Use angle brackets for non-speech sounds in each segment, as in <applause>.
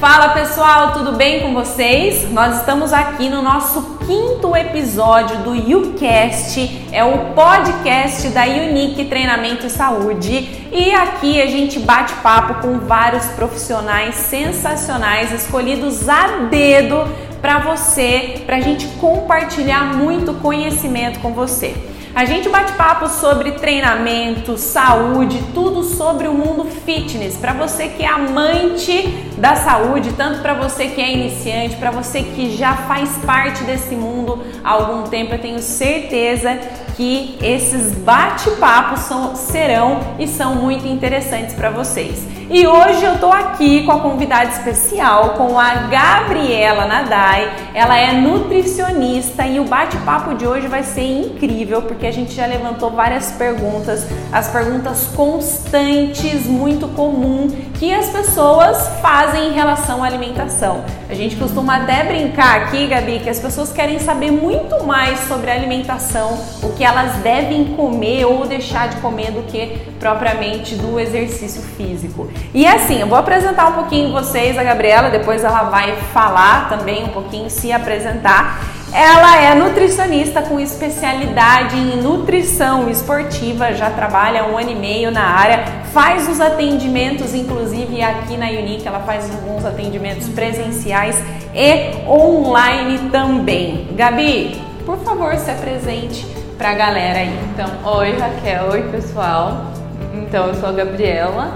Fala pessoal, tudo bem com vocês? Nós estamos aqui no nosso quinto episódio do YouCast, é o podcast da Unique Treinamento e Saúde. E aqui a gente bate papo com vários profissionais sensacionais escolhidos a dedo para você, para a gente compartilhar muito conhecimento com você. A gente bate papo sobre treinamento, saúde, tudo sobre o mundo fitness. Para você que é amante da saúde, tanto para você que é iniciante, para você que já faz parte desse mundo há algum tempo, eu tenho certeza que esses bate-papos serão e são muito interessantes para vocês. E hoje eu tô aqui com a convidada especial, com a Gabriela Nadai. Ela é nutricionista e o bate-papo de hoje vai ser incrível porque a gente já levantou várias perguntas, as perguntas constantes, muito comum que as pessoas fazem em relação à alimentação. A gente costuma até brincar aqui, Gabi, que as pessoas querem saber muito mais sobre a alimentação, o que elas devem comer ou deixar de comer do que propriamente do exercício físico. E assim, eu vou apresentar um pouquinho vocês, a Gabriela, depois ela vai falar também um pouquinho, se apresentar. Ela é nutricionista com especialidade em nutrição esportiva, já trabalha um ano e meio na área, faz os atendimentos, inclusive aqui na Unique, ela faz alguns atendimentos presenciais e online também. Gabi, por favor, se apresente para a galera aí. Então, oi Raquel, oi pessoal. Então, eu sou a Gabriela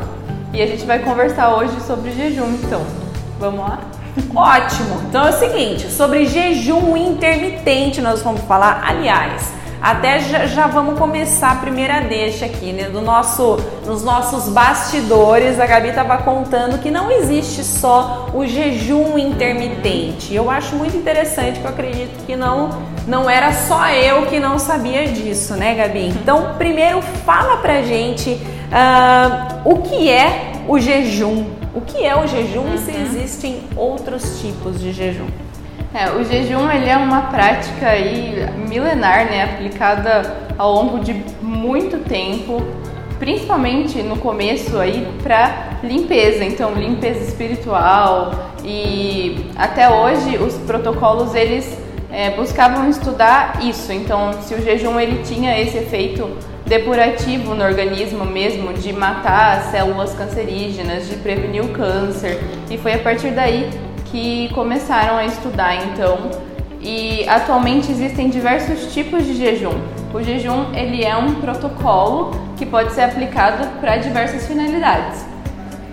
e a gente vai conversar hoje sobre jejum, então. Vamos lá? Ótimo! Então é o seguinte, sobre jejum intermitente nós vamos falar, aliás, até já, já, vamos começar a primeira deixa aqui, né? Do nosso, nos nossos bastidores, a Gabi estava contando que não existe só o jejum intermitente. Eu acho muito interessante, que eu acredito que não, não era só eu que não sabia disso, né, Gabi? Então, primeiro fala pra gente uh, o que é o jejum. O que é o jejum uhum. e se uhum. existem outros tipos de jejum? É, o jejum ele é uma prática aí milenar, né, aplicada ao longo de muito tempo, principalmente no começo aí para limpeza, então limpeza espiritual e até hoje os protocolos eles é, buscavam estudar isso. Então, se o jejum ele tinha esse efeito depurativo no organismo mesmo, de matar as células cancerígenas, de prevenir o câncer, e foi a partir daí que começaram a estudar então e atualmente existem diversos tipos de jejum. O jejum ele é um protocolo que pode ser aplicado para diversas finalidades.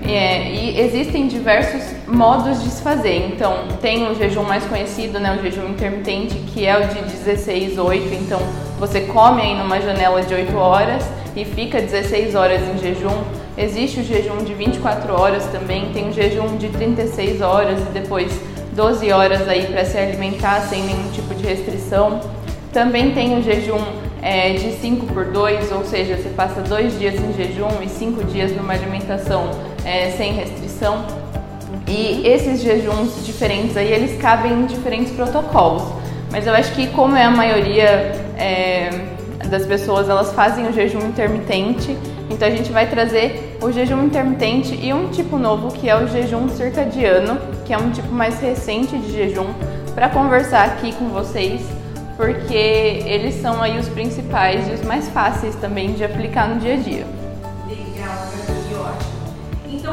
É, e existem diversos modos de se fazer. Então, tem o jejum mais conhecido, né, o jejum intermitente, que é o de 16, 8. Então, você come aí numa janela de 8 horas e fica 16 horas em jejum. Existe o jejum de 24 horas também, tem o jejum de 36 horas e depois 12 horas aí para se alimentar sem nenhum tipo de restrição. Também tem o jejum é, de 5 por 2, ou seja, você passa dois dias em jejum e cinco dias numa alimentação é, sem restrição. E esses jejuns diferentes aí, eles cabem em diferentes protocolos. Mas eu acho que como é a maioria é, das pessoas, elas fazem o jejum intermitente, então a gente vai trazer o jejum intermitente e um tipo novo que é o jejum circadiano, que é um tipo mais recente de jejum, para conversar aqui com vocês, porque eles são aí os principais e os mais fáceis também de aplicar no dia a dia.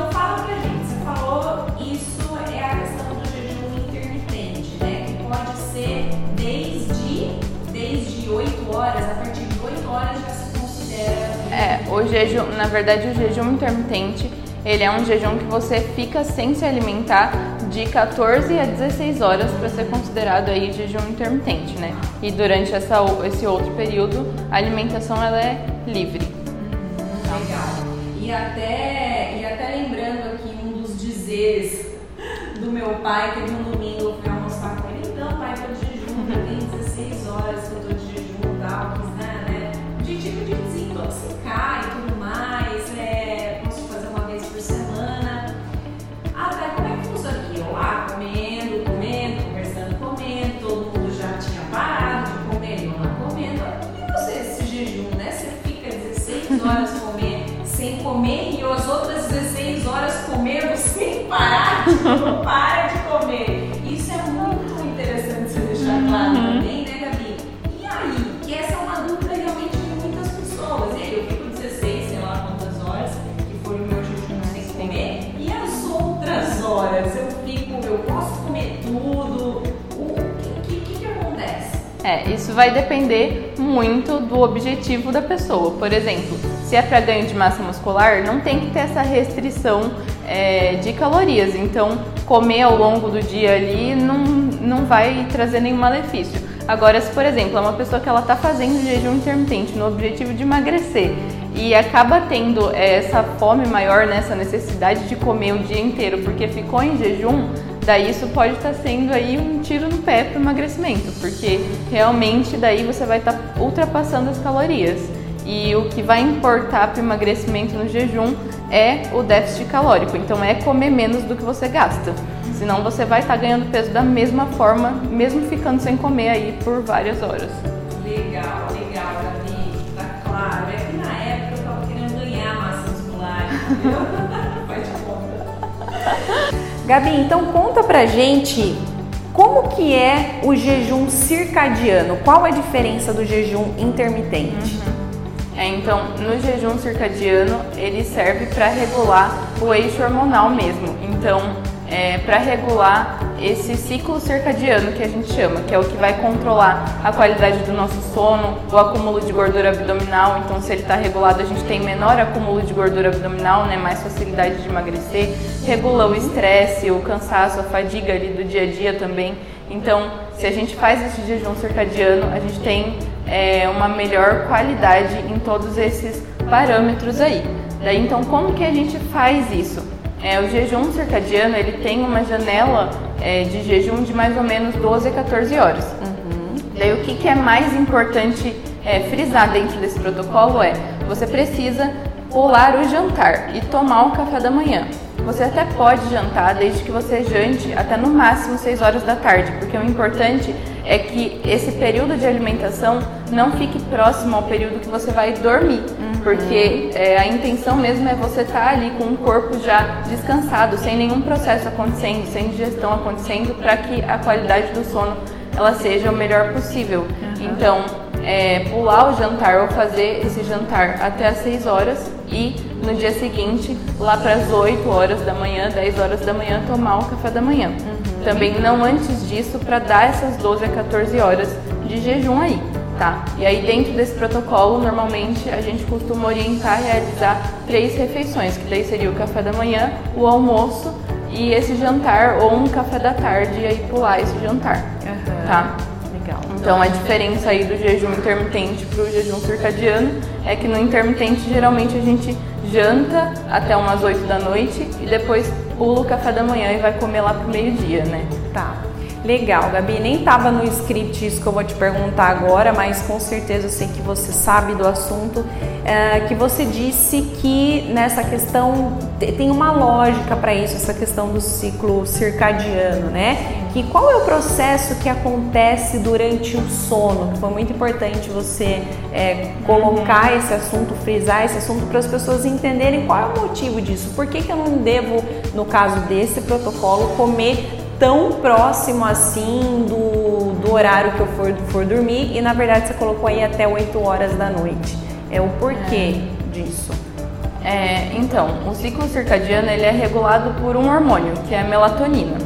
Então fala pra gente, você falou isso é a questão do jejum intermitente, né? Que pode ser desde, desde 8 horas, a partir de 8 horas já se considera. É, o jejum, na verdade o jejum intermitente ele é um jejum que você fica sem se alimentar de 14 a 16 horas para ser considerado aí jejum intermitente, né? E durante essa, esse outro período, a alimentação ela é livre. Legal. E até, e até lembrando aqui um do meu pai, que no domingo parar não para de comer. Isso é muito interessante você deixar claro uhum. também, né, Gabi? E aí, que essa é uma dúvida realmente de muitas pessoas. E aí, eu fico 16, sei lá quantas horas, que foi o meu jejum sem comer, e as outras horas eu fico, eu posso comer tudo? O que, que, que acontece? É, isso vai depender muito do objetivo da pessoa. Por exemplo, se é para ganho de massa muscular, não tem que ter essa restrição é, de calorias. Então, comer ao longo do dia ali não, não vai trazer nenhum malefício. Agora, se por exemplo é uma pessoa que ela está fazendo jejum intermitente no objetivo de emagrecer e acaba tendo é, essa fome maior, né, essa necessidade de comer o dia inteiro porque ficou em jejum, daí isso pode estar tá sendo aí um tiro no pé para o emagrecimento, porque realmente daí você vai estar tá ultrapassando as calorias. E o que vai importar para o emagrecimento no jejum é o déficit calórico. Então é comer menos do que você gasta. Senão você vai estar tá ganhando peso da mesma forma, mesmo ficando sem comer aí por várias horas. Legal, legal, Gabi. Tá claro. É que na época eu tava querendo ganhar massa muscular, entendeu? <laughs> Faz conta. Gabi, então conta pra gente como que é o jejum circadiano? Qual a diferença do jejum intermitente? Uhum. É, então, no jejum circadiano, ele serve para regular o eixo hormonal mesmo. Então, é, para regular esse ciclo circadiano que a gente chama, que é o que vai controlar a qualidade do nosso sono, o acúmulo de gordura abdominal. Então, se ele está regulado, a gente tem menor acúmulo de gordura abdominal, né, mais facilidade de emagrecer. Regula o estresse, o cansaço, a fadiga ali do dia a dia também. Então, se a gente faz esse jejum circadiano, a gente tem é, uma melhor qualidade em todos esses parâmetros aí. Daí, então, como que a gente faz isso? É, o jejum circadiano ele tem uma janela é, de jejum de mais ou menos 12 a 14 horas. Uhum. Daí, o que, que é mais importante é, frisar dentro desse protocolo é você precisa pular o jantar e tomar o café da manhã. Você até pode jantar desde que você jante até no máximo 6 horas da tarde, porque o importante é que esse período de alimentação não fique próximo ao período que você vai dormir, uhum. porque é, a intenção mesmo é você estar tá ali com o corpo já descansado, sem nenhum processo acontecendo, sem digestão acontecendo, para que a qualidade do sono ela seja o melhor possível. Uhum. Então, é, pular o jantar ou fazer esse jantar até as 6 horas e no dia seguinte, lá para as 8 horas da manhã, 10 horas da manhã, tomar o café da manhã. Uhum. Também não antes disso, para dar essas 12 a 14 horas de jejum aí, tá? E aí dentro desse protocolo, normalmente a gente costuma orientar e realizar três refeições, que daí seria o café da manhã, o almoço e esse jantar ou um café da tarde e aí pular esse jantar, uhum. tá? Então a diferença aí do jejum intermitente para o jejum circadiano é que no intermitente geralmente a gente janta até umas 8 da noite e depois pula o café da manhã e vai comer lá pro meio-dia, né? Tá. Legal, Gabi. Nem estava no script isso que eu vou te perguntar agora, mas com certeza eu sei que você sabe do assunto. É, que você disse que nessa questão tem uma lógica para isso, essa questão do ciclo circadiano, né? Que qual é o processo que acontece durante o sono? Que foi muito importante você é, colocar esse assunto, frisar esse assunto para as pessoas entenderem qual é o motivo disso. Por que, que eu não devo, no caso desse protocolo, comer tão próximo assim do, do horário que eu for, for dormir e na verdade você colocou aí até 8 horas da noite. É o porquê é. disso. É, então, o ciclo circadiano ele é regulado por um hormônio, que é a melatonina.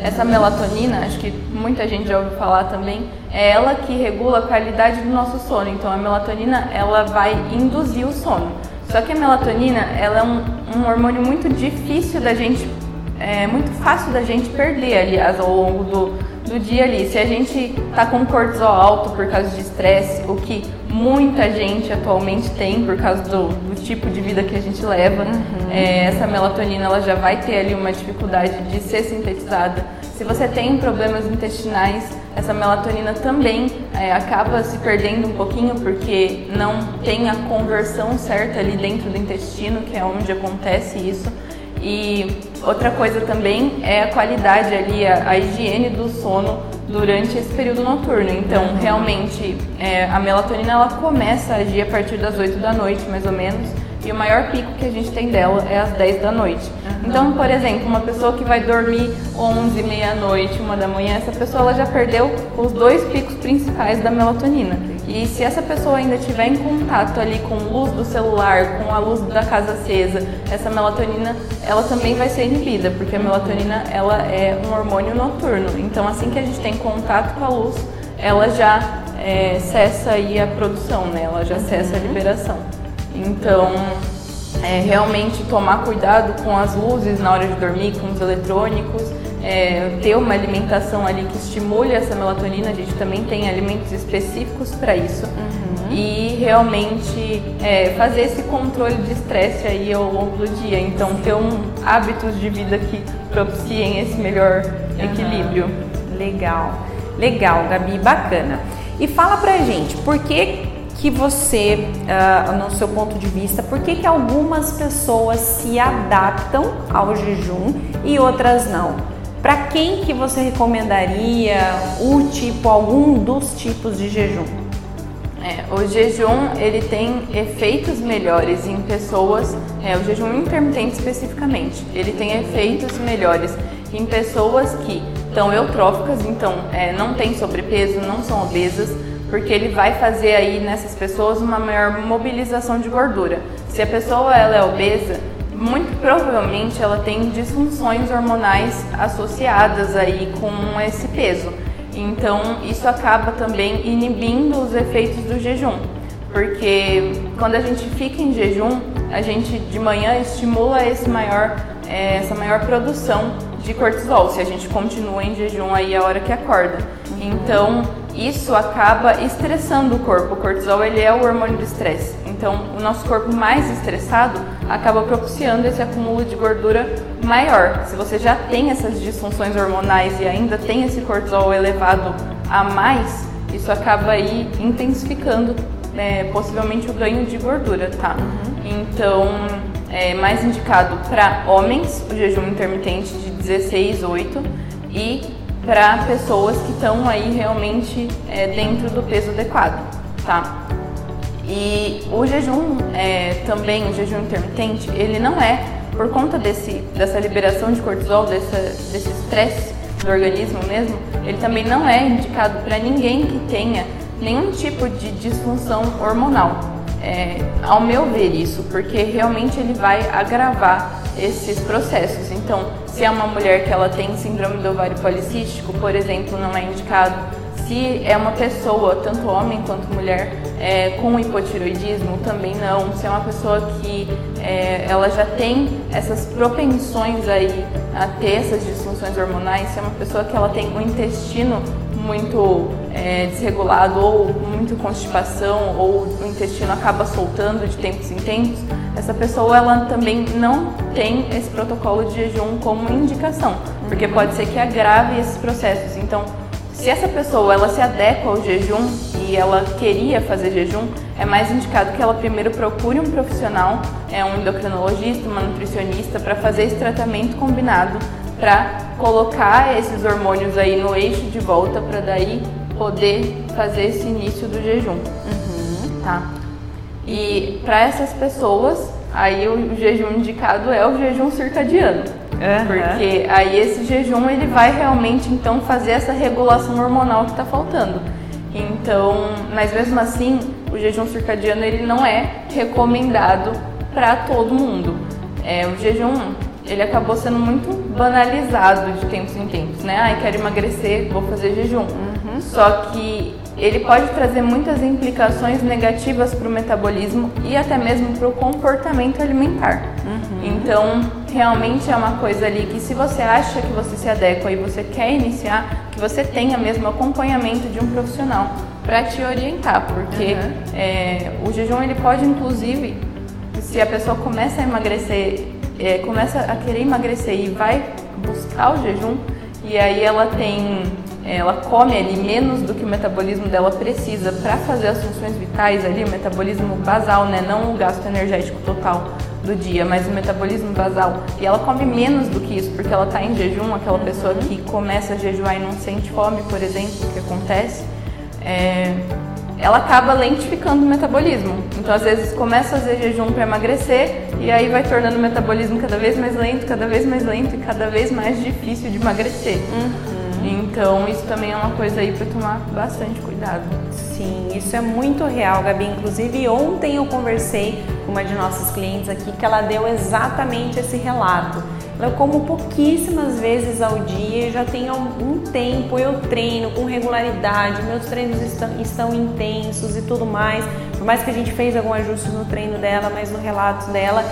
Essa melatonina, acho que muita gente já ouviu falar também, é ela que regula a qualidade do nosso sono. Então a melatonina ela vai induzir o sono. Só que a melatonina ela é um, um hormônio muito difícil da gente é muito fácil da gente perder, aliás, ao longo do, do dia ali. Se a gente tá com cortisol alto por causa de estresse, o que muita gente atualmente tem por causa do, do tipo de vida que a gente leva, uhum. é, essa melatonina ela já vai ter ali uma dificuldade de ser sintetizada. Se você tem problemas intestinais, essa melatonina também é, acaba se perdendo um pouquinho porque não tem a conversão certa ali dentro do intestino, que é onde acontece isso. E outra coisa também é a qualidade ali, a, a higiene do sono durante esse período noturno. Então, realmente, é, a melatonina ela começa a agir a partir das 8 da noite, mais ou menos, e o maior pico que a gente tem dela é às 10 da noite. Então, por exemplo, uma pessoa que vai dormir 11, meia-noite, uma da manhã, essa pessoa ela já perdeu os dois picos principais da melatonina. E se essa pessoa ainda estiver em contato ali com luz do celular, com a luz da casa acesa, essa melatonina ela também vai ser inibida, porque a melatonina ela é um hormônio noturno. Então assim que a gente tem contato com a luz, ela já é, cessa aí a produção, né? Ela já cessa a liberação. Então é, realmente tomar cuidado com as luzes na hora de dormir, com os eletrônicos, é, ter uma alimentação ali que estimule essa melatonina. A gente também tem alimentos específicos para isso. Uhum. E realmente é, fazer esse controle de estresse aí ao longo do dia. Então, ter um, hábitos de vida que propiciem esse melhor uhum. equilíbrio. Legal, legal, Gabi, bacana. E fala pra gente, por que que você, uh, no seu ponto de vista, por que, que algumas pessoas se adaptam ao jejum e outras não? Para quem que você recomendaria o tipo, algum dos tipos de jejum? É, o jejum ele tem efeitos melhores em pessoas, é, o jejum intermitente especificamente, ele tem efeitos melhores em pessoas que estão eutróficas, então é, não tem sobrepeso, não são obesas, porque ele vai fazer aí nessas pessoas uma maior mobilização de gordura. Se a pessoa ela é obesa, muito provavelmente ela tem disfunções hormonais associadas aí com esse peso. Então isso acaba também inibindo os efeitos do jejum, porque quando a gente fica em jejum, a gente de manhã estimula esse maior, é, essa maior produção de cortisol, se a gente continua em jejum aí a hora que acorda. Então isso acaba estressando o corpo. O cortisol ele é o hormônio do estresse. Então, o nosso corpo mais estressado acaba propiciando esse acúmulo de gordura maior. Se você já tem essas disfunções hormonais e ainda tem esse cortisol elevado a mais, isso acaba aí intensificando é, possivelmente o ganho de gordura, tá? Uhum. Então, é mais indicado para homens o jejum intermitente de 16, 8 e para pessoas que estão aí realmente é, dentro do peso adequado, tá? E o jejum é, também, o jejum intermitente, ele não é por conta desse, dessa liberação de cortisol, dessa, desse estresse do organismo mesmo, ele também não é indicado para ninguém que tenha nenhum tipo de disfunção hormonal. É, ao meu ver isso, porque realmente ele vai agravar esses processos. Então, se é uma mulher que ela tem síndrome do ovário policístico, por exemplo, não é indicado. Se é uma pessoa, tanto homem quanto mulher, é, com hipotiroidismo, também não. Se é uma pessoa que é, ela já tem essas propensões aí a ter essas disfunções hormonais, se é uma pessoa que ela tem um intestino muito é, desregulado ou muito constipação ou o intestino acaba soltando de tempos em tempos, essa pessoa ela também não tem esse protocolo de jejum como indicação, porque pode ser que agrave esses processos. Então, se essa pessoa ela se adequa ao jejum e ela queria fazer jejum, é mais indicado que ela primeiro procure um profissional, é um endocrinologista, uma nutricionista, para fazer esse tratamento combinado para colocar esses hormônios aí no eixo de volta para daí poder fazer esse início do jejum. Uhum. Tá? E para essas pessoas, aí o jejum indicado é o jejum circadiano. Uhum. Porque aí esse jejum ele vai realmente então fazer essa regulação hormonal que está faltando. Então, mas mesmo assim, o jejum circadiano ele não é recomendado para todo mundo. É, o jejum ele acabou sendo muito banalizado de tempos em tempos, né? Ai, quero emagrecer, vou fazer jejum. Uhum. Só que ele pode trazer muitas implicações negativas para o metabolismo e até mesmo para o comportamento alimentar. Uhum. Então, realmente é uma coisa ali que se você acha que você se adequa e você quer iniciar, que você tenha mesmo acompanhamento de um profissional para te orientar, porque uhum. é, o jejum ele pode inclusive, se a pessoa começa a emagrecer, é, começa a querer emagrecer e vai buscar o jejum, e aí ela tem ela come ali menos do que o metabolismo dela precisa para fazer as funções vitais ali, o metabolismo basal, né? Não o gasto energético total do dia, mas o metabolismo basal. E ela come menos do que isso, porque ela está em jejum, aquela pessoa que começa a jejuar e não sente fome, por exemplo, que acontece. É, ela acaba lentificando o metabolismo. Então, às vezes, começa a fazer jejum para emagrecer e aí vai tornando o metabolismo cada vez mais lento, cada vez mais lento e cada vez mais difícil de emagrecer. Uhum. Então, isso também é uma coisa aí para tomar bastante cuidado. Sim, isso é muito real, Gabi. Inclusive, ontem eu conversei com uma de nossas clientes aqui que ela deu exatamente esse relato eu como pouquíssimas vezes ao dia, já tem algum tempo, eu treino com regularidade, meus treinos estão, estão intensos e tudo mais. Por mais que a gente fez algum ajuste no treino dela, mas no relato dela,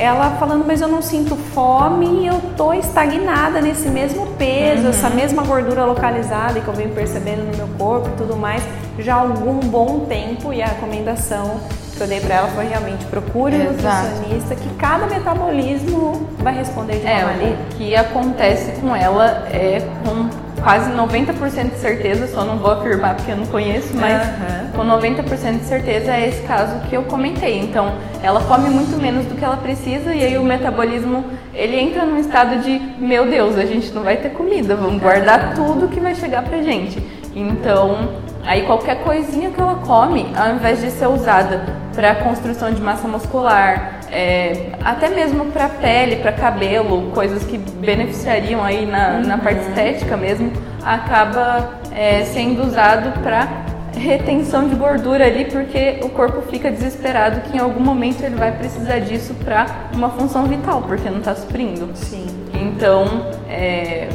ela falando, mas eu não sinto fome e eu tô estagnada nesse mesmo peso, uhum. essa mesma gordura localizada que eu venho percebendo no meu corpo e tudo mais, já há algum bom tempo e a recomendação que eu dei para ela foi realmente procure um nutricionista que cada metabolismo vai responder de uma é, maneira. O que acontece com ela é com quase 90% de certeza, só não vou afirmar porque eu não conheço, mas uhum. com 90% de certeza é esse caso que eu comentei. Então, ela come muito menos do que ela precisa e aí o metabolismo, ele entra num estado de, meu Deus, a gente não vai ter comida, vamos guardar tudo que vai chegar pra gente. Então, Aí qualquer coisinha que ela come, ao invés de ser usada para construção de massa muscular, é, até mesmo para pele, para cabelo, coisas que beneficiariam aí na, uhum. na parte estética mesmo, acaba é, sendo usado para retenção de gordura ali, porque o corpo fica desesperado que em algum momento ele vai precisar disso para uma função vital, porque não está suprindo. Sim. Então, é,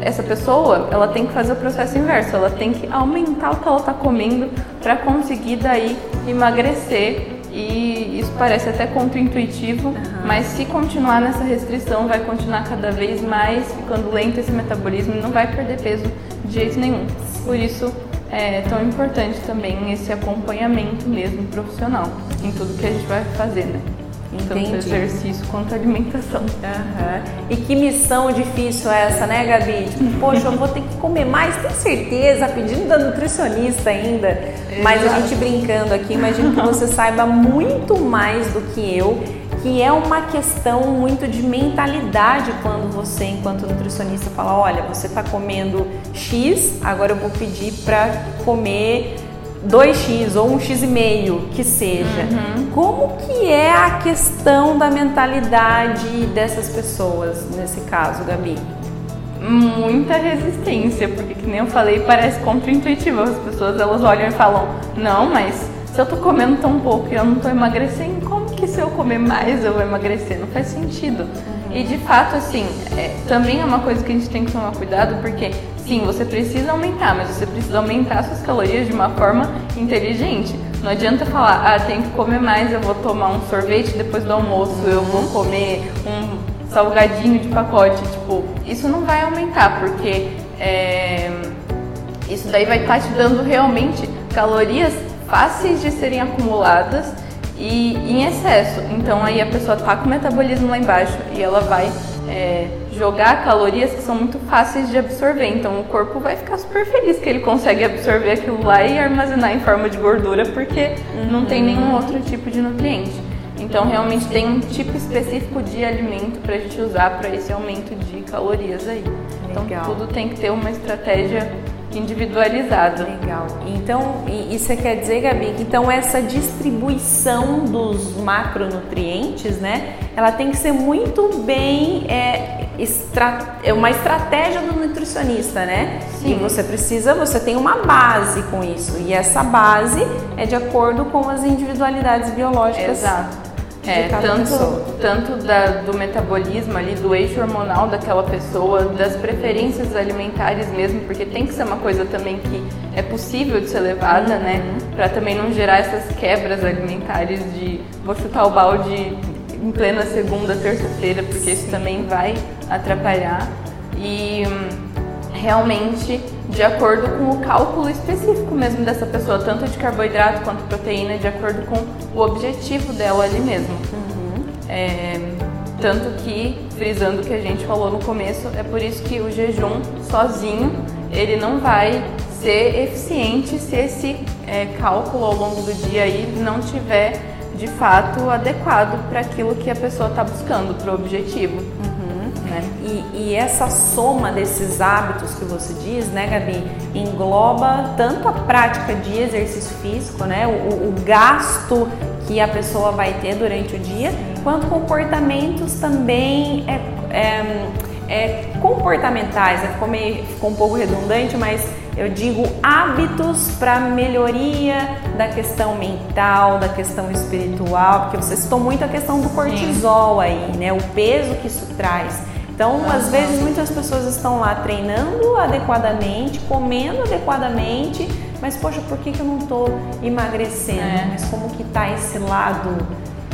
essa pessoa, ela tem que fazer o processo inverso, ela tem que aumentar o que ela está comendo para conseguir daí emagrecer e isso parece até contraintuitivo, uhum. mas se continuar nessa restrição vai continuar cada vez mais ficando lento esse metabolismo e não vai perder peso de jeito nenhum. Por isso é tão importante também esse acompanhamento mesmo profissional em tudo que a gente vai fazer, né? Entendi. Tanto exercício quanto alimentação. Uhum. E que missão difícil é essa, né, Gabi? Tipo, <laughs> poxa, eu vou ter que comer mais, tem certeza, pedindo da nutricionista ainda. Exato. Mas a gente brincando aqui, imagino que você <laughs> saiba muito mais do que eu que é uma questão muito de mentalidade quando você, enquanto nutricionista, fala: olha, você está comendo X, agora eu vou pedir para comer 2x ou um x e meio que seja. Uhum. Como que é a questão da mentalidade dessas pessoas nesse caso, Gabi? Muita resistência, porque que nem eu falei, parece contraintuitivo. As pessoas elas olham e falam: "Não, mas se eu tô comendo tão pouco e eu não tô emagrecendo, como que se eu comer mais eu vou emagrecer? Não faz sentido". E de fato, assim, é, também é uma coisa que a gente tem que tomar cuidado, porque Sim, você precisa aumentar, mas você precisa aumentar suas calorias de uma forma inteligente. Não adianta falar, ah, tenho que comer mais, eu vou tomar um sorvete depois do almoço, eu vou comer um salgadinho de pacote. Tipo, isso não vai aumentar, porque é, isso daí vai estar te dando realmente calorias fáceis de serem acumuladas e em excesso. Então aí a pessoa tá com o metabolismo lá embaixo e ela vai é, jogar calorias que são muito fáceis de absorver. Então o corpo vai ficar super feliz que ele consegue absorver aquilo lá e armazenar em forma de gordura porque uhum. não tem nenhum outro tipo de nutriente. Então realmente tem um tipo específico de alimento para a gente usar para esse aumento de calorias aí. Então Legal. tudo tem que ter uma estratégia individualizado. Legal. Então, isso quer dizer, Gabi, que então essa distribuição dos macronutrientes, né, ela tem que ser muito bem é, é uma estratégia do nutricionista, né? Sim. E você precisa, você tem uma base com isso. E essa base é de acordo com as individualidades biológicas. Exato. É, tanto, tanto da, do metabolismo ali, do eixo hormonal daquela pessoa, das preferências alimentares mesmo, porque tem que ser uma coisa também que é possível de ser levada, né? uhum. né? Para também não gerar essas quebras alimentares de vou chutar o balde em plena segunda, terça-feira, porque isso também vai atrapalhar. E hum, realmente de acordo com o cálculo específico mesmo dessa pessoa, tanto de carboidrato quanto proteína, de acordo com o objetivo dela ali mesmo. Uhum. É, tanto que, frisando o que a gente falou no começo, é por isso que o jejum sozinho ele não vai ser eficiente se esse é, cálculo ao longo do dia aí não tiver de fato adequado para aquilo que a pessoa está buscando, para o objetivo. Né? E, e, essa soma desses hábitos que você diz, né, Gabi, engloba tanto a prática de exercício físico, né, o, o gasto que a pessoa vai ter durante o dia, quanto comportamentos também é, é, é comportamentais. Né? Ficou, meio, ficou um pouco redundante, mas eu digo hábitos para melhoria da questão mental, da questão espiritual, porque você citou muito a questão do cortisol aí, né? O peso que isso traz. Então, às vezes, muitas pessoas estão lá treinando adequadamente, comendo adequadamente, mas poxa, por que, que eu não estou emagrecendo? É. Mas como que está esse lado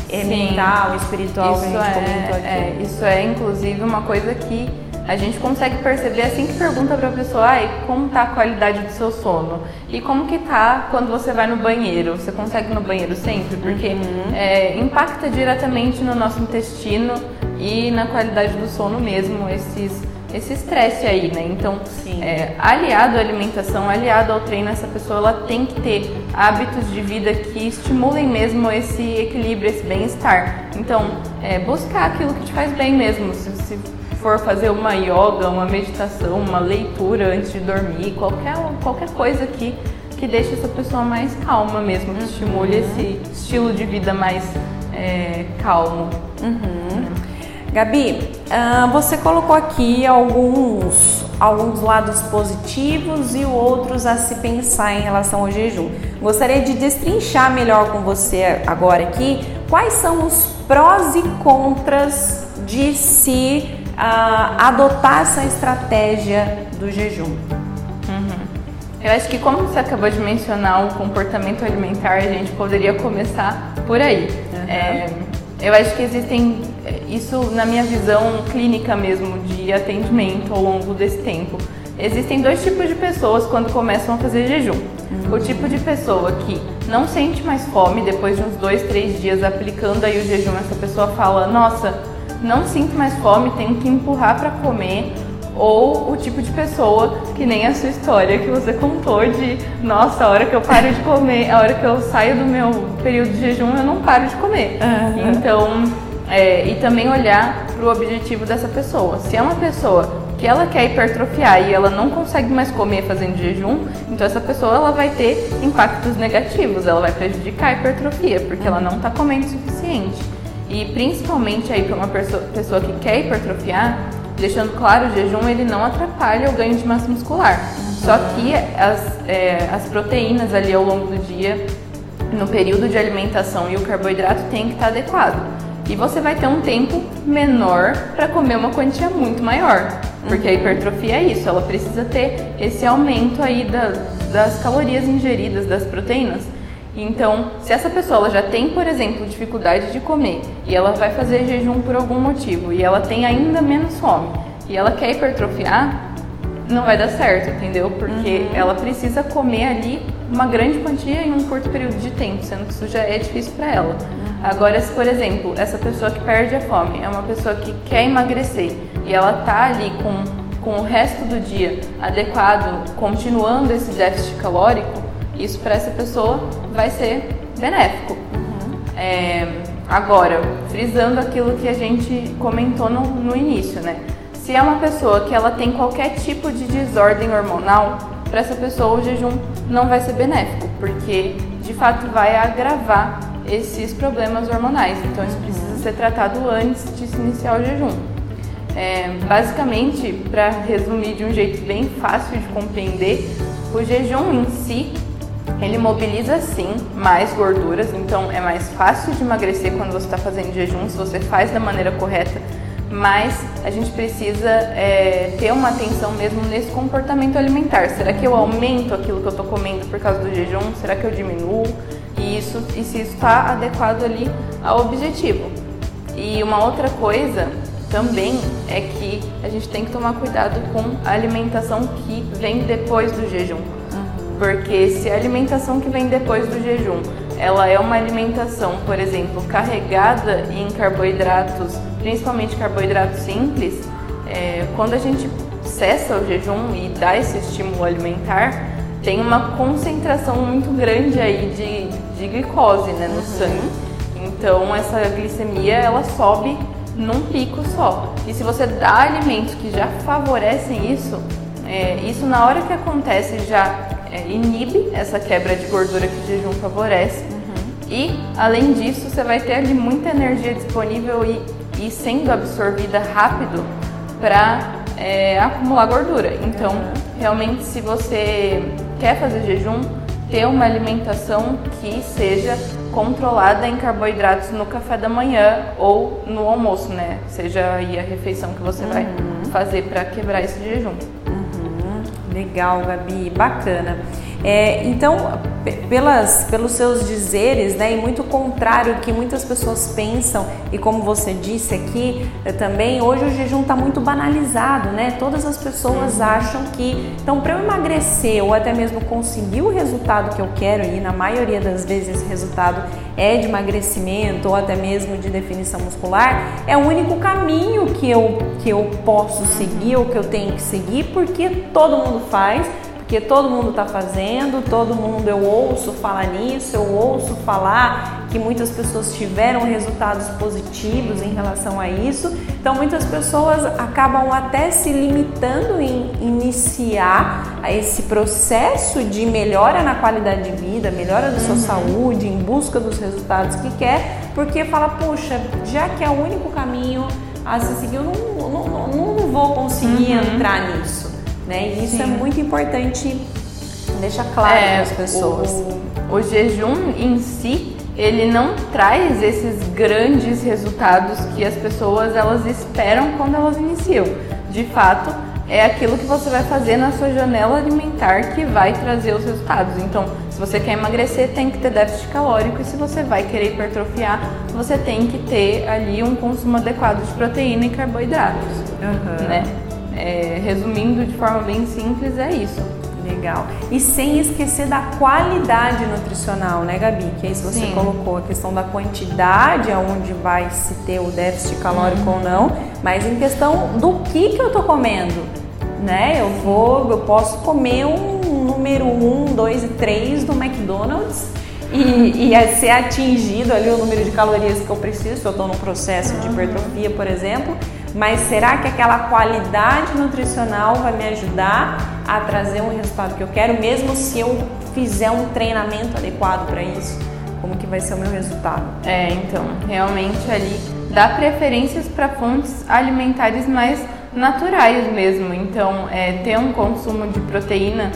é, mental, espiritual isso que a gente é, comentou aqui? É, isso é, inclusive, uma coisa que a gente consegue perceber assim que pergunta para a pessoa, ai, como tá a qualidade do seu sono? E como que tá quando você vai no banheiro? Você consegue ir no banheiro sempre? Porque uhum. é, impacta diretamente no nosso intestino e na qualidade do sono mesmo esses esse estresse aí, né? Então, é, aliado à alimentação, aliado ao treino, essa pessoa ela tem que ter hábitos de vida que estimulem mesmo esse equilíbrio, esse bem-estar. Então, é, buscar aquilo que te faz bem mesmo. Se, se for fazer uma yoga, uma meditação, uma leitura antes de dormir, qualquer, qualquer coisa que, que deixe essa pessoa mais calma mesmo, que estimule uhum. esse estilo de vida mais é, calmo. Uhum. Gabi, uh, você colocou aqui alguns, alguns lados positivos e outros a se pensar em relação ao jejum. Gostaria de destrinchar melhor com você agora aqui quais são os prós e contras de se adotar essa estratégia do jejum. Uhum. Eu acho que como você acabou de mencionar o comportamento alimentar, a gente poderia começar por aí. Uhum. É, eu acho que existem, isso na minha visão clínica mesmo, de atendimento ao longo desse tempo. Existem dois tipos de pessoas quando começam a fazer jejum. Uhum. O tipo de pessoa que não sente mais fome depois de uns dois, três dias aplicando aí o jejum, essa pessoa fala, nossa, não sinto mais fome, tenho que empurrar para comer, ou o tipo de pessoa que nem a sua história que você contou de nossa, a hora que eu paro de comer, a hora que eu saio do meu período de jejum, eu não paro de comer. Uhum. Então, é, e também olhar para o objetivo dessa pessoa. Se é uma pessoa que ela quer hipertrofiar e ela não consegue mais comer fazendo jejum, então essa pessoa ela vai ter impactos negativos, ela vai prejudicar a hipertrofia, porque ela não está comendo o suficiente. E principalmente aí para uma pessoa que quer hipertrofiar, deixando claro, o jejum ele não atrapalha o ganho de massa muscular. Uhum. Só que as, é, as proteínas ali ao longo do dia, no período de alimentação e o carboidrato tem que estar adequado. E você vai ter um tempo menor para comer uma quantia muito maior. Porque a hipertrofia é isso, ela precisa ter esse aumento aí da, das calorias ingeridas, das proteínas. Então, se essa pessoa já tem, por exemplo, dificuldade de comer e ela vai fazer jejum por algum motivo e ela tem ainda menos fome e ela quer hipertrofiar, não vai dar certo, entendeu? Porque uhum. ela precisa comer ali uma grande quantia em um curto período de tempo, sendo que isso já é difícil para ela. Uhum. Agora, se por exemplo, essa pessoa que perde a fome é uma pessoa que quer emagrecer e ela tá ali com, com o resto do dia adequado, continuando esse déficit calórico, isso para essa pessoa vai ser benéfico. Uhum. É, agora, frisando aquilo que a gente comentou no, no início, né? Se é uma pessoa que ela tem qualquer tipo de desordem hormonal, para essa pessoa o jejum não vai ser benéfico, porque de fato vai agravar esses problemas hormonais. Então isso precisa ser tratado antes de se iniciar o jejum. É, basicamente, para resumir de um jeito bem fácil de compreender, o jejum em si ele mobiliza sim mais gorduras, então é mais fácil de emagrecer quando você está fazendo jejum, se você faz da maneira correta, mas a gente precisa é, ter uma atenção mesmo nesse comportamento alimentar. Será que eu aumento aquilo que eu estou comendo por causa do jejum? Será que eu diminuo? E, isso, e se isso está adequado ali ao objetivo. E uma outra coisa também é que a gente tem que tomar cuidado com a alimentação que vem depois do jejum porque se a alimentação que vem depois do jejum, ela é uma alimentação, por exemplo, carregada em carboidratos, principalmente carboidratos simples, é, quando a gente cessa o jejum e dá esse estímulo alimentar, tem uma concentração muito grande aí de, de glicose né, no uhum. sangue. Então essa glicemia ela sobe num pico só. E se você dá alimentos que já favorecem isso, é, isso na hora que acontece já é, inibe essa quebra de gordura que o jejum favorece. Uhum. E além disso, você vai ter ali muita energia disponível e, e sendo absorvida rápido para é, acumular gordura. Então, uhum. realmente, se você quer fazer jejum, ter uma alimentação que seja controlada em carboidratos no café da manhã ou no almoço, né? Seja aí a refeição que você uhum. vai fazer para quebrar esse jejum. Legal, Gabi, bacana. É, então, pelas, pelos seus dizeres, né, e muito contrário ao que muitas pessoas pensam, e como você disse aqui é, também, hoje o jejum está muito banalizado, né? Todas as pessoas uhum. acham que, então, para eu emagrecer ou até mesmo conseguir o resultado que eu quero, e na maioria das vezes esse resultado é de emagrecimento ou até mesmo de definição muscular, é o único caminho que eu, que eu posso seguir ou que eu tenho que seguir, porque todo mundo faz porque todo mundo está fazendo, todo mundo eu ouço falar nisso, eu ouço falar que muitas pessoas tiveram resultados positivos em relação a isso. Então muitas pessoas acabam até se limitando em iniciar esse processo de melhora na qualidade de vida, melhora da sua uhum. saúde, em busca dos resultados que quer, porque fala, puxa, já que é o único caminho a se seguir, eu não, não, não, não vou conseguir uhum. entrar nisso né? E isso é Sim. é muito importante deixar claro é, para as pessoas. O, o jejum em si, ele não traz esses grandes resultados que as pessoas elas esperam quando elas iniciam. De fato, é aquilo que você vai fazer na sua janela alimentar que vai trazer os resultados. Então, se você quer emagrecer, tem que ter déficit calórico e se você vai querer hipertrofiar, você tem que ter ali um consumo adequado de proteína e carboidratos, uhum. né? É, resumindo de forma bem simples, é isso. Legal. E sem esquecer da qualidade nutricional, né, Gabi? Que é isso você Sim. colocou, a questão da quantidade, aonde vai se ter o déficit calórico uhum. ou não, mas em questão do que que eu tô comendo, né? Eu vou, eu posso comer um número 1, 2 e 3 do McDonald's e, e ser atingido ali o número de calorias que eu preciso, se eu estou num processo de hipertrofia, por exemplo, mas será que aquela qualidade nutricional vai me ajudar a trazer um resultado que eu quero, mesmo se eu fizer um treinamento adequado para isso? Como que vai ser o meu resultado? É, então, realmente ali dá preferências para fontes alimentares mais naturais mesmo. Então, é, ter um consumo de proteína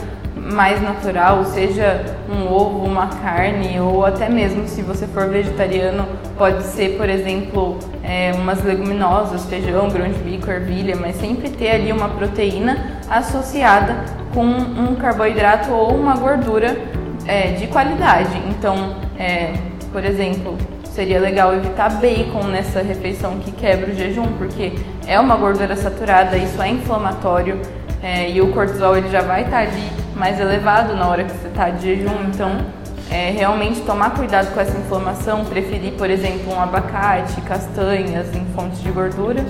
mais natural, seja um ovo, uma carne, ou até mesmo se você for vegetariano, pode ser, por exemplo, é, umas leguminosas, feijão, grão de bico, ervilha, mas sempre ter ali uma proteína associada com um carboidrato ou uma gordura é, de qualidade. Então, é, por exemplo, seria legal evitar bacon nessa refeição que quebra o jejum, porque é uma gordura saturada, isso é inflamatório é, e o cortisol ele já vai estar ali mais elevado na hora que você está de jejum, então é, realmente tomar cuidado com essa inflamação, preferir, por exemplo, um abacate, castanhas em fontes de gordura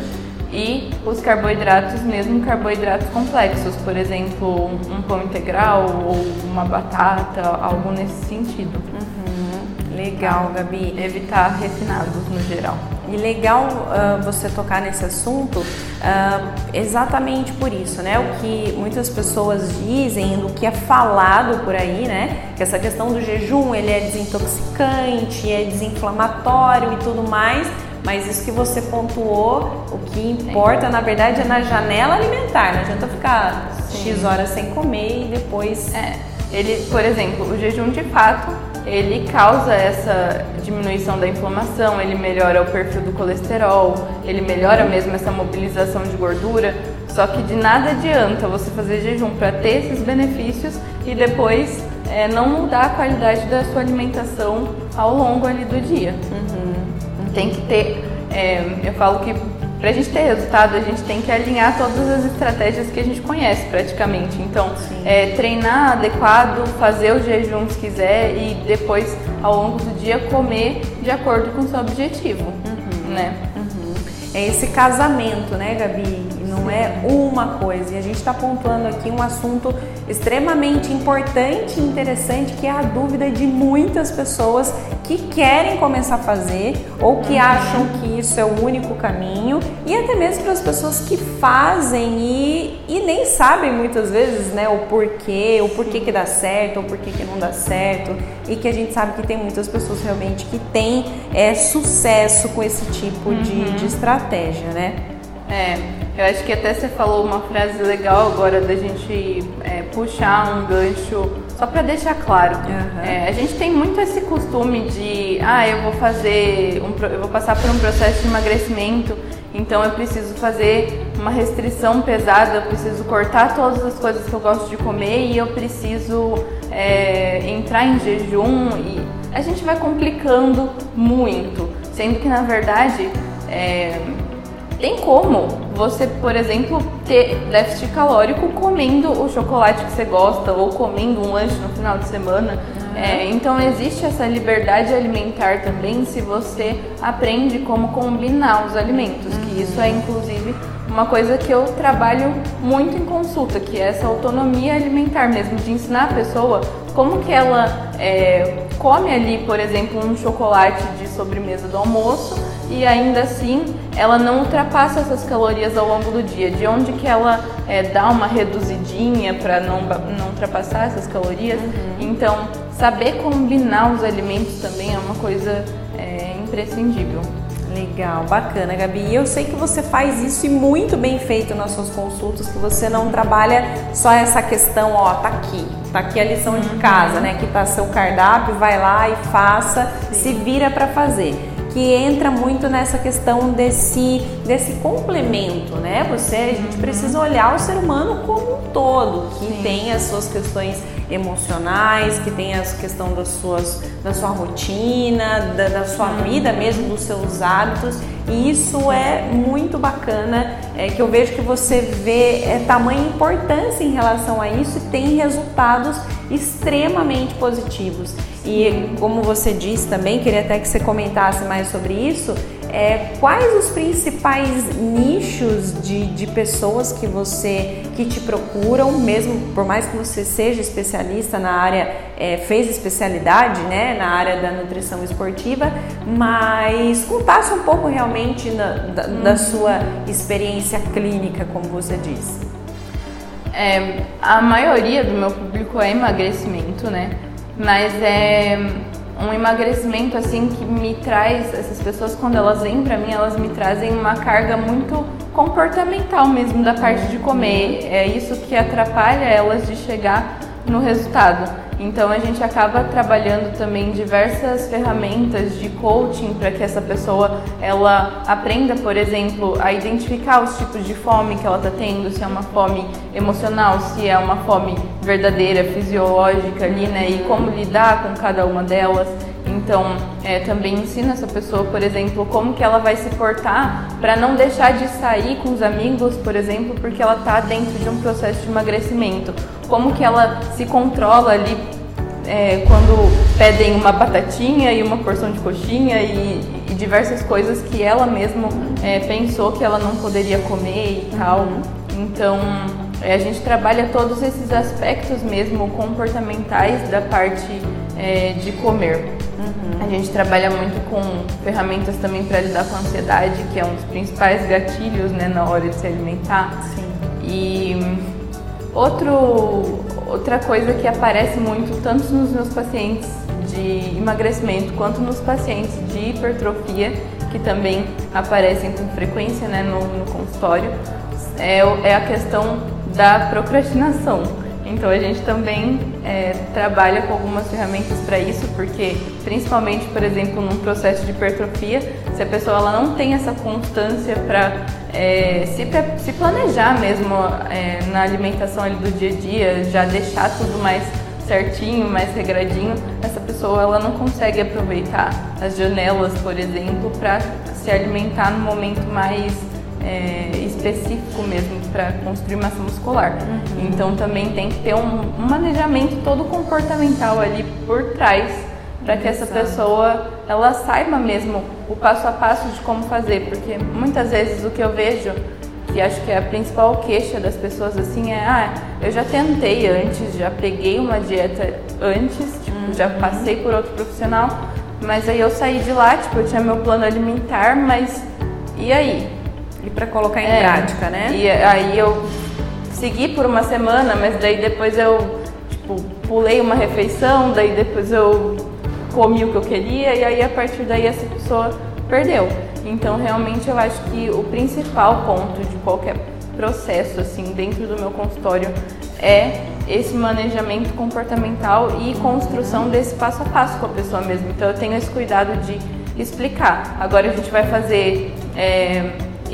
e os carboidratos, mesmo carboidratos complexos, por exemplo, um, pão integral ou uma batata, algo nesse sentido. Uhum. Legal, Gabi. Evitar refinados no geral. E legal uh, você tocar nesse assunto uh, exatamente por isso, né? O que muitas pessoas dizem, o que é falado por aí, né? Que essa questão do jejum ele é desintoxicante, é desinflamatório e tudo mais. Mas isso que você pontuou, o que importa na verdade é na janela alimentar. Não adianta ficar Sim. X horas sem comer e depois. É. Ele, por exemplo, o jejum de fato ele causa essa diminuição da inflamação, ele melhora o perfil do colesterol, ele melhora mesmo essa mobilização de gordura. Só que de nada adianta você fazer jejum para ter esses benefícios e depois é, não mudar a qualidade da sua alimentação ao longo ali do dia. Uhum. Tem que ter, é, eu falo que para a gente ter resultado, a gente tem que alinhar todas as estratégias que a gente conhece praticamente. Então, é, treinar adequado, fazer o jejum se quiser e depois, ao longo do dia, comer de acordo com o seu objetivo, uhum. né? Uhum. É esse casamento, né, Gabi? não é uma coisa. E a gente está pontuando aqui um assunto extremamente importante e interessante que é a dúvida de muitas pessoas que querem começar a fazer ou que acham que isso é o único caminho e até mesmo para as pessoas que fazem e, e nem sabem muitas vezes né, o porquê, o porquê que dá certo, ou porquê que não dá certo e que a gente sabe que tem muitas pessoas realmente que têm é, sucesso com esse tipo uhum. de, de estratégia, né? É, eu acho que até você falou uma frase legal agora da gente é, puxar um gancho só para deixar claro. Uhum. É, a gente tem muito esse costume de, ah, eu vou fazer, um, eu vou passar por um processo de emagrecimento, então eu preciso fazer uma restrição pesada, eu preciso cortar todas as coisas que eu gosto de comer e eu preciso é, entrar em jejum e a gente vai complicando muito, sendo que na verdade é, tem como você, por exemplo, ter déficit calórico comendo o chocolate que você gosta ou comendo um lanche no final de semana. Uhum. É, então existe essa liberdade alimentar também se você aprende como combinar os alimentos, uhum. que isso é inclusive uma coisa que eu trabalho muito em consulta, que é essa autonomia alimentar mesmo, de ensinar a pessoa como que ela é, come ali, por exemplo, um chocolate de sobremesa do almoço e ainda assim ela não ultrapassa essas calorias ao longo do dia. De onde que ela é, dá uma reduzidinha para não, não ultrapassar essas calorias. Uhum. Então, saber combinar os alimentos também é uma coisa é, imprescindível. Legal, bacana, Gabi. E eu sei que você faz isso e muito bem feito nas suas consultas, que você não trabalha só essa questão, ó, tá aqui, tá aqui a lição de uhum. casa, né? Que tá seu cardápio, vai lá e faça, Sim. se vira para fazer que entra muito nessa questão desse, desse complemento, né? Você, a gente precisa olhar o ser humano como um todo, que Sim. tem as suas questões emocionais, que tem a questão das suas, da sua rotina, da, da sua uhum. vida mesmo, dos seus hábitos. E isso é muito bacana, é, que eu vejo que você vê é, tamanha importância em relação a isso e tem resultados extremamente positivos. E como você disse também, queria até que você comentasse mais sobre isso, é, quais os principais nichos de, de pessoas que você que te procuram, mesmo por mais que você seja especialista na área, é, fez especialidade né, na área da nutrição esportiva, mas contasse um pouco realmente na, da, da, uhum. sua experiência clínica, como você disse. É, a maioria do meu público é emagrecimento, né? Mas é um emagrecimento assim que me traz essas pessoas quando elas vêm para mim elas me trazem uma carga muito comportamental mesmo da parte de comer. É isso que atrapalha elas de chegar no resultado então a gente acaba trabalhando também diversas ferramentas de coaching para que essa pessoa ela aprenda, por exemplo, a identificar os tipos de fome que ela está tendo, se é uma fome emocional, se é uma fome verdadeira, fisiológica ali, né? E como lidar com cada uma delas. Então, é, também ensina essa pessoa, por exemplo, como que ela vai se portar para não deixar de sair com os amigos, por exemplo, porque ela está dentro de um processo de emagrecimento. Como que ela se controla ali é, quando pedem uma batatinha e uma porção de coxinha e, e diversas coisas que ela mesma é, pensou que ela não poderia comer e tal. Então, é, a gente trabalha todos esses aspectos mesmo comportamentais da parte é, de comer. Uhum. A gente trabalha muito com ferramentas também para lidar com a ansiedade, que é um dos principais gatilhos né, na hora de se alimentar. Sim. E outro, outra coisa que aparece muito, tanto nos meus pacientes de emagrecimento quanto nos pacientes de hipertrofia, que também aparecem com frequência né, no, no consultório, é, é a questão da procrastinação. Então a gente também é, trabalha com algumas ferramentas para isso, porque principalmente, por exemplo, num processo de hipertrofia, se a pessoa ela não tem essa constância para é, se, se, planejar mesmo é, na alimentação ali do dia a dia, já deixar tudo mais certinho, mais regradinho, essa pessoa ela não consegue aproveitar as janelas, por exemplo, para se alimentar no momento mais é, específico mesmo para construir massa muscular. Uhum. Então também tem que ter um, um manejamento todo comportamental ali por trás para que essa pessoa ela saiba mesmo o passo a passo de como fazer, porque muitas vezes o que eu vejo e acho que a principal queixa das pessoas assim é, ah, eu já tentei antes, já peguei uma dieta antes, tipo, uhum. já passei por outro profissional, mas aí eu saí de lá, tipo, eu tinha meu plano alimentar, mas e aí? E para colocar em é, prática, né? E aí eu segui por uma semana, mas daí depois eu, tipo, pulei uma refeição, daí depois eu comi o que eu queria e aí a partir daí essa pessoa perdeu. Então, realmente, eu acho que o principal ponto de qualquer processo, assim, dentro do meu consultório é esse manejamento comportamental e construção desse passo a passo com a pessoa mesmo. Então, eu tenho esse cuidado de explicar. Agora a gente vai fazer é,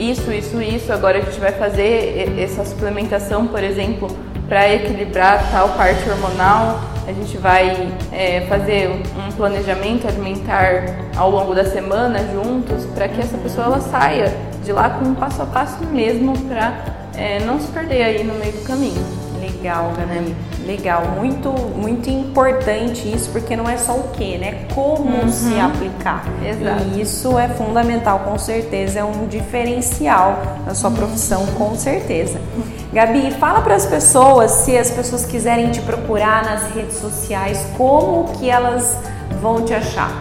isso, isso, isso. Agora a gente vai fazer essa suplementação, por exemplo, para equilibrar tal parte hormonal a gente vai é, fazer um planejamento alimentar ao longo da semana juntos para que essa pessoa ela saia de lá com um passo a passo mesmo para é, não se perder aí no meio do caminho. Legal, Gabi. Legal, muito muito importante isso, porque não é só o que, né? Como uhum. se aplicar. Exato. E isso é fundamental, com certeza, é um diferencial na sua profissão, com certeza. Gabi, fala para as pessoas, se as pessoas quiserem te procurar nas redes sociais, como que elas vão te achar?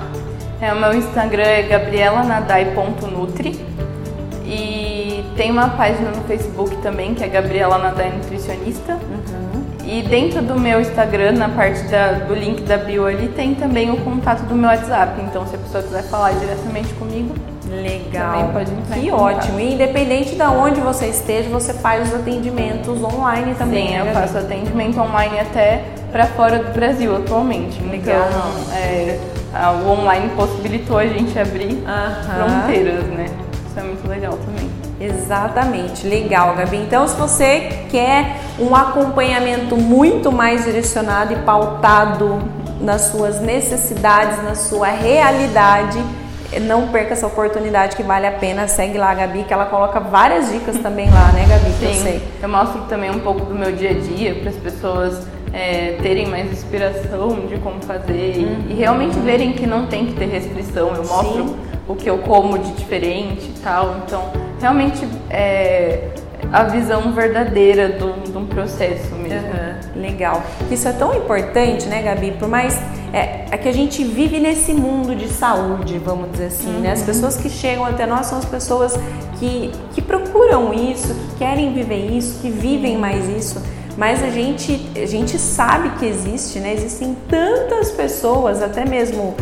É, o meu Instagram é gabrielanadai.nutri e tem uma página no Facebook também que é Gabriela Nadai Nutricionista. Uhum. E dentro do meu Instagram, na parte da, do link da bio ali, tem também o contato do meu WhatsApp. Então, se a pessoa quiser falar diretamente comigo, Legal. que ótimo. E independente de onde você esteja, você faz os atendimentos online também. Sim, né, eu faço atendimento online até para fora do Brasil atualmente. Legal. Então, é, o online possibilitou a gente abrir fronteiras, né? Isso é muito legal também. Exatamente, legal, Gabi. Então, se você quer um acompanhamento muito mais direcionado e pautado nas suas necessidades, na sua realidade, não perca essa oportunidade que vale a pena. Segue lá a Gabi, que ela coloca várias dicas também lá, né, Gabi? Sim, eu sei. Eu mostro também um pouco do meu dia a dia para as pessoas é, terem mais inspiração de como fazer uhum. e, realmente verem que não tem que ter restrição. Eu mostro Sim. O que eu como de diferente e tal. Então, realmente é, a visão verdadeira de um processo mesmo. Uhum, legal. Isso é tão importante, né, Gabi? Por mais é, é, que a gente vive nesse mundo de saúde, vamos dizer assim, uhum. né? As uhum. pessoas que chegam até nós são as pessoas que, que procuram isso, que querem viver isso, que vivem mais isso. Mas a gente, a gente sabe que existe, né? Existem tantas pessoas, até mesmo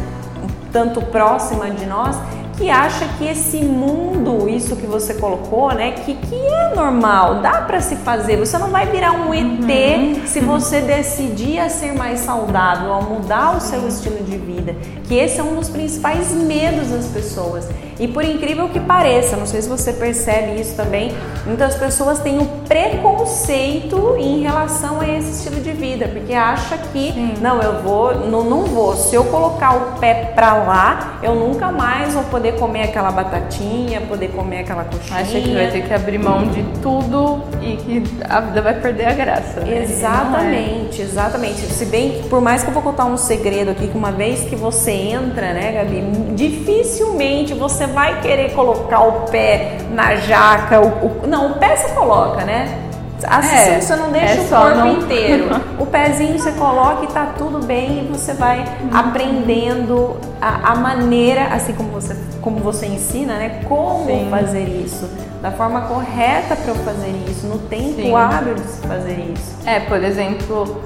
tanto próxima de nós, que acha que esse mundo, isso que você colocou, né, que, que é normal, dá para se fazer. Você não vai virar um ET uhum. se você decidir a ser mais saudável, a mudar o seu estilo de vida. Que esse é um dos principais medos das pessoas. E por incrível que pareça, não sei se você percebe isso também, muitas pessoas têm um preconceito em relação a esse estilo de vida, porque acha que Sim. não, eu vou, não, não vou. Se eu colocar o pé para lá, eu nunca mais vou poder comer aquela batatinha, poder comer aquela coxinha. Acha que vai ter que abrir mão de tudo e que a vida vai perder a graça. Né? Exatamente, é. exatamente. Se bem que por mais que eu vou contar um segredo aqui, que uma vez que você entra, né, Gabi, dificilmente você vai querer colocar o pé na jaca. O, o, não, o pé você coloca, né? Assim, é, você não deixa é o corpo não... inteiro. <laughs> O pezinho você coloca e tá tudo bem e você vai uhum. aprendendo a, a, maneira, assim como você, como você ensina, né? Como Sim. fazer isso. Da forma correta para eu fazer isso, no tempo Sim. hábil de se fazer isso. É, por exemplo,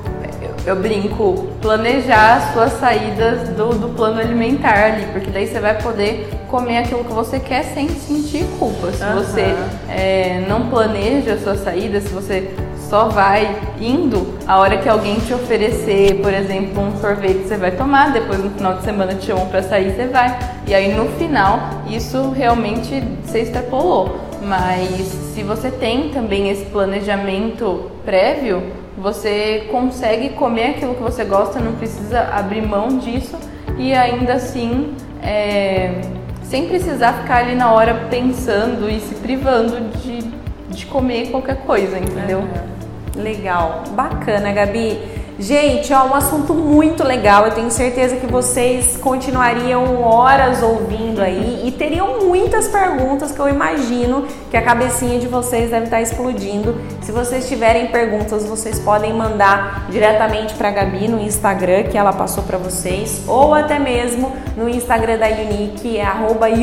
eu brinco, planejar as suas saídas do, do plano alimentar ali, porque daí você vai poder comer aquilo que você quer sem sentir culpa. Se uhum. você é, não planeja a sua saída, se você só vai indo, a hora que alguém te oferecer, por exemplo, um sorvete, você vai tomar, depois no final de semana te chamam para sair, você vai. E aí no final, isso realmente você extrapolou. Mas se você tem também esse planejamento prévio, você consegue comer aquilo que você gosta, não precisa abrir mão disso e ainda assim é, sem precisar ficar ali na hora pensando e se privando de, de comer qualquer coisa, entendeu? Legal, bacana, Gabi. Gente, ó, um assunto muito legal. Eu tenho certeza que vocês continuariam horas ouvindo aí e teriam muitas perguntas que eu imagino que a cabecinha de vocês deve estar explodindo. Se vocês tiverem perguntas, vocês podem mandar diretamente para a Gabi no Instagram que ela passou para vocês, ou até mesmo no Instagram da Unique, é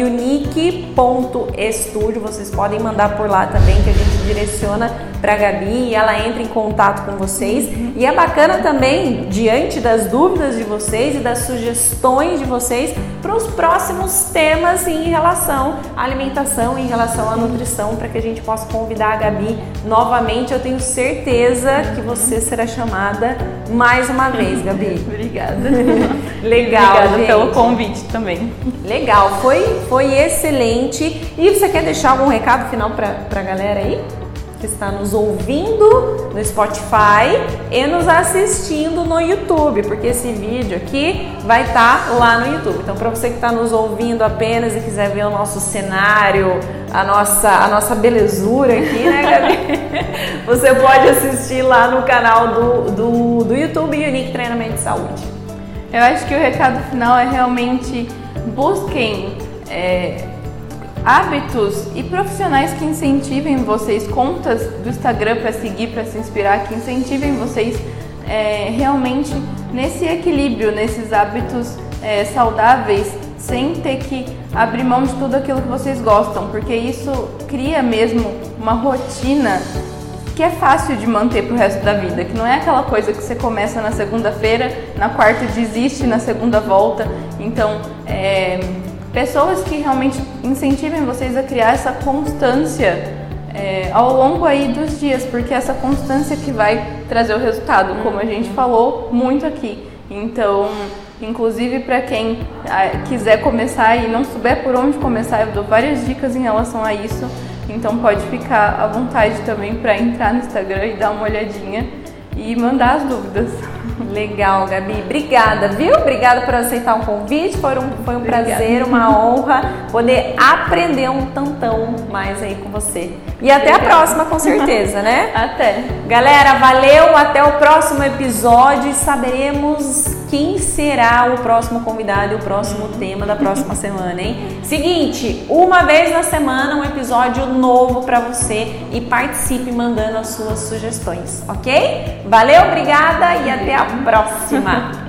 unique.estúdio. Vocês podem mandar por lá também que a gente direciona para a Gabi e ela entra em contato com vocês. E é bacana também, diante das dúvidas de vocês e das sugestões de vocês, para os próximos temas em relação à alimentação, em relação à nutrição, para que a gente possa convidar a Gabi novamente. Eu tenho certeza que você será chamada mais uma vez, Gabi. <laughs> Obrigada. Legal, Obrigada gente. pelo convite também. Legal, foi, foi excelente. E você quer deixar algum recado final para a galera aí? Que está nos ouvindo no Spotify e nos assistindo no YouTube, porque esse vídeo aqui vai estar tá lá no YouTube. Então, para você que está nos ouvindo apenas e quiser ver o nosso cenário, a nossa, a nossa belezura aqui, né, Gabi? <laughs> você pode assistir lá no canal do, do, do YouTube Unique Treinamento de Saúde. Eu acho que o recado final é realmente busquem. É, hábitos e profissionais que incentivem vocês, contas do Instagram para seguir, para se inspirar, que incentivem vocês é, realmente nesse equilíbrio, nesses hábitos é, saudáveis, sem ter que abrir mão de tudo aquilo que vocês gostam, porque isso cria mesmo uma rotina que é fácil de manter para o resto da vida, que não é aquela coisa que você começa na segunda-feira, na quarta desiste, na segunda volta. Então, é, pessoas que realmente incentivem vocês a criar essa constância é, ao longo aí dos dias, porque é essa constância que vai trazer o resultado, como a gente falou muito aqui. Então, inclusive para quem ah, quiser começar e não souber por onde começar, eu dou várias dicas em relação a isso. Então pode ficar à vontade também para entrar no Instagram e dar uma olhadinha e mandar as dúvidas. Legal, Gabi. Obrigada, viu? Obrigada por aceitar o convite. Foi um, foi um prazer, uma honra poder aprender um tantão mais aí com você. E até a próxima, com certeza, né? <laughs> Até. Galera, valeu. Até o próximo episódio e saberemos quem será o próximo convidado e o próximo tema da próxima <laughs> semana, hein? Seguinte, uma vez na semana um episódio novo para você e participe mandando as suas sugestões, ok? Valeu, obrigada e até a próxima. <laughs>